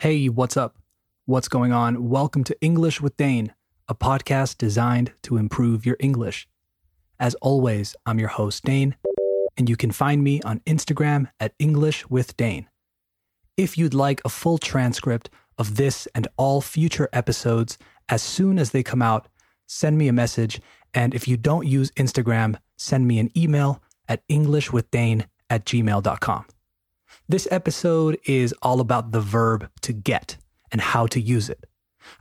Hey, what's up? What's going on? Welcome to English with Dane, a podcast designed to improve your English. As always, I'm your host, Dane, and you can find me on Instagram at English with Dane. If you'd like a full transcript of this and all future episodes as soon as they come out, send me a message. And if you don't use Instagram, send me an email at englishwithdane at gmail.com. This episode is all about the verb to get and how to use it.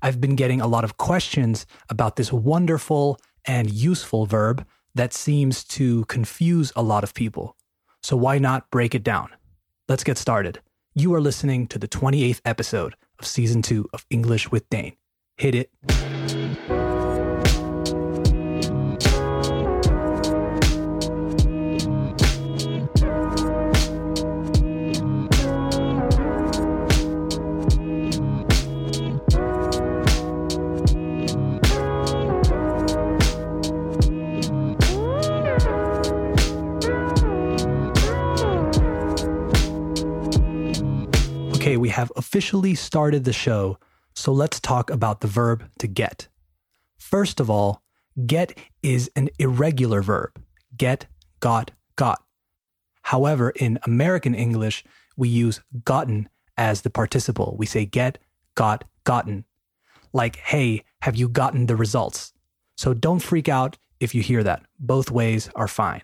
I've been getting a lot of questions about this wonderful and useful verb that seems to confuse a lot of people. So why not break it down? Let's get started. You are listening to the 28th episode of season two of English with Dane. Hit it. Okay, we have officially started the show, so let's talk about the verb to get. First of all, get is an irregular verb. Get, got, got. However, in American English, we use gotten as the participle. We say get, got, gotten. Like, hey, have you gotten the results? So don't freak out if you hear that. Both ways are fine.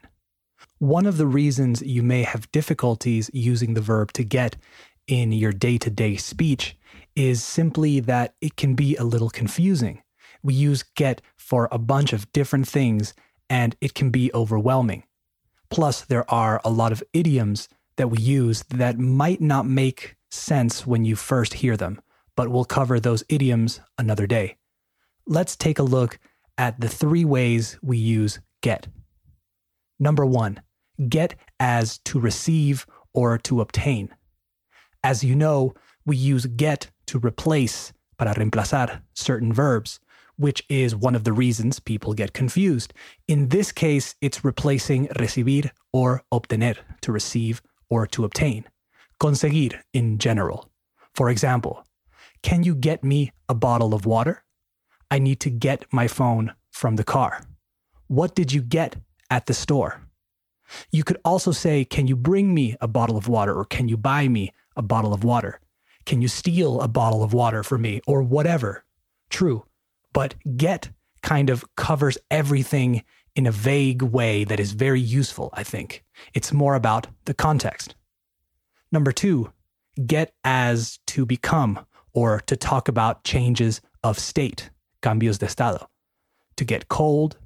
One of the reasons you may have difficulties using the verb to get in your day to day speech is simply that it can be a little confusing. We use get for a bunch of different things and it can be overwhelming. Plus, there are a lot of idioms that we use that might not make sense when you first hear them, but we'll cover those idioms another day. Let's take a look at the three ways we use get. Number one, get as to receive or to obtain. As you know, we use get to replace, para reemplazar, certain verbs, which is one of the reasons people get confused. In this case, it's replacing recibir or obtener, to receive or to obtain. Conseguir in general. For example, can you get me a bottle of water? I need to get my phone from the car. What did you get at the store? You could also say, Can you bring me a bottle of water or can you buy me a bottle of water? Can you steal a bottle of water for me or whatever? True. But get kind of covers everything in a vague way that is very useful, I think. It's more about the context. Number two, get as to become or to talk about changes of state, cambios de estado. To get cold,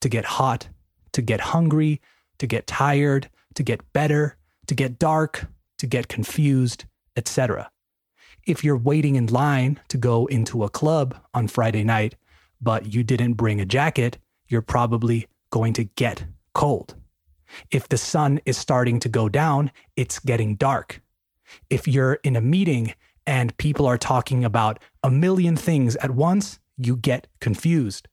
to get hot, to get hungry, to get tired, to get better, to get dark, to get confused, etc. If you're waiting in line to go into a club on Friday night, but you didn't bring a jacket, you're probably going to get cold. If the sun is starting to go down, it's getting dark. If you're in a meeting and people are talking about a million things at once, you get confused.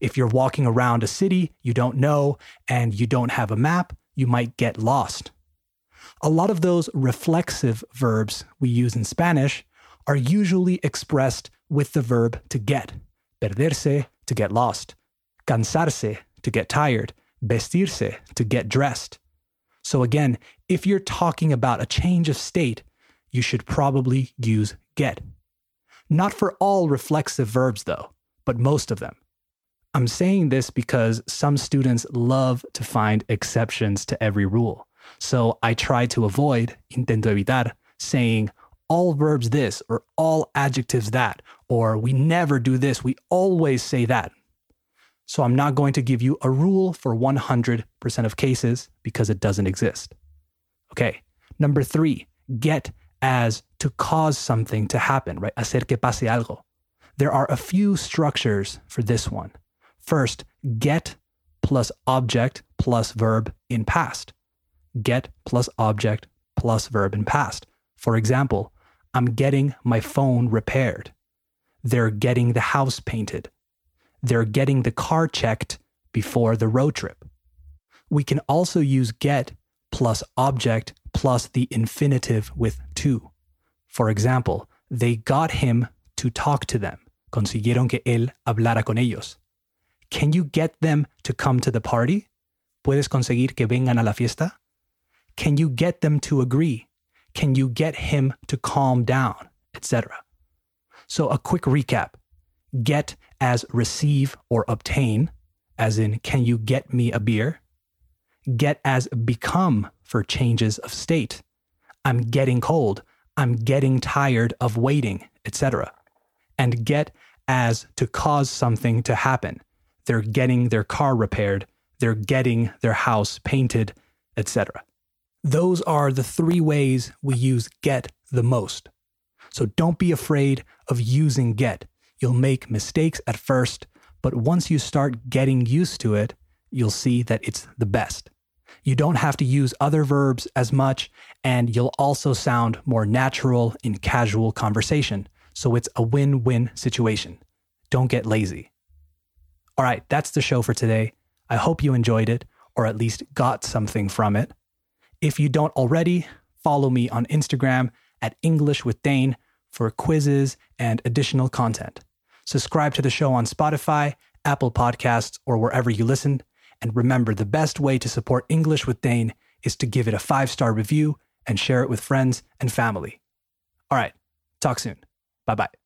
If you're walking around a city you don't know and you don't have a map, you might get lost. A lot of those reflexive verbs we use in Spanish are usually expressed with the verb to get. Perderse, to get lost. Cansarse, to get tired. Vestirse, to get dressed. So again, if you're talking about a change of state, you should probably use get. Not for all reflexive verbs, though, but most of them. I'm saying this because some students love to find exceptions to every rule. So I try to avoid, intento evitar, saying all verbs this or all adjectives that, or we never do this, we always say that. So I'm not going to give you a rule for 100% of cases because it doesn't exist. Okay. Number three, get as to cause something to happen, right? Hacer que pase algo. There are a few structures for this one. First, get plus object plus verb in past. Get plus object plus verb in past. For example, I'm getting my phone repaired. They're getting the house painted. They're getting the car checked before the road trip. We can also use get plus object plus the infinitive with to. For example, they got him to talk to them. Consiguieron que él hablara con ellos. Can you get them to come to the party? ¿Puedes conseguir que vengan a la fiesta? Can you get them to agree? Can you get him to calm down, etc.? So, a quick recap get as receive or obtain, as in, can you get me a beer? Get as become for changes of state. I'm getting cold. I'm getting tired of waiting, etc. And get as to cause something to happen. They're getting their car repaired, they're getting their house painted, etc. Those are the three ways we use get the most. So don't be afraid of using get. You'll make mistakes at first, but once you start getting used to it, you'll see that it's the best. You don't have to use other verbs as much, and you'll also sound more natural in casual conversation. So it's a win win situation. Don't get lazy. All right, that's the show for today. I hope you enjoyed it, or at least got something from it. If you don't already, follow me on Instagram at English with Dane for quizzes and additional content. Subscribe to the show on Spotify, Apple Podcasts, or wherever you listen. And remember, the best way to support English with Dane is to give it a five star review and share it with friends and family. All right, talk soon. Bye bye.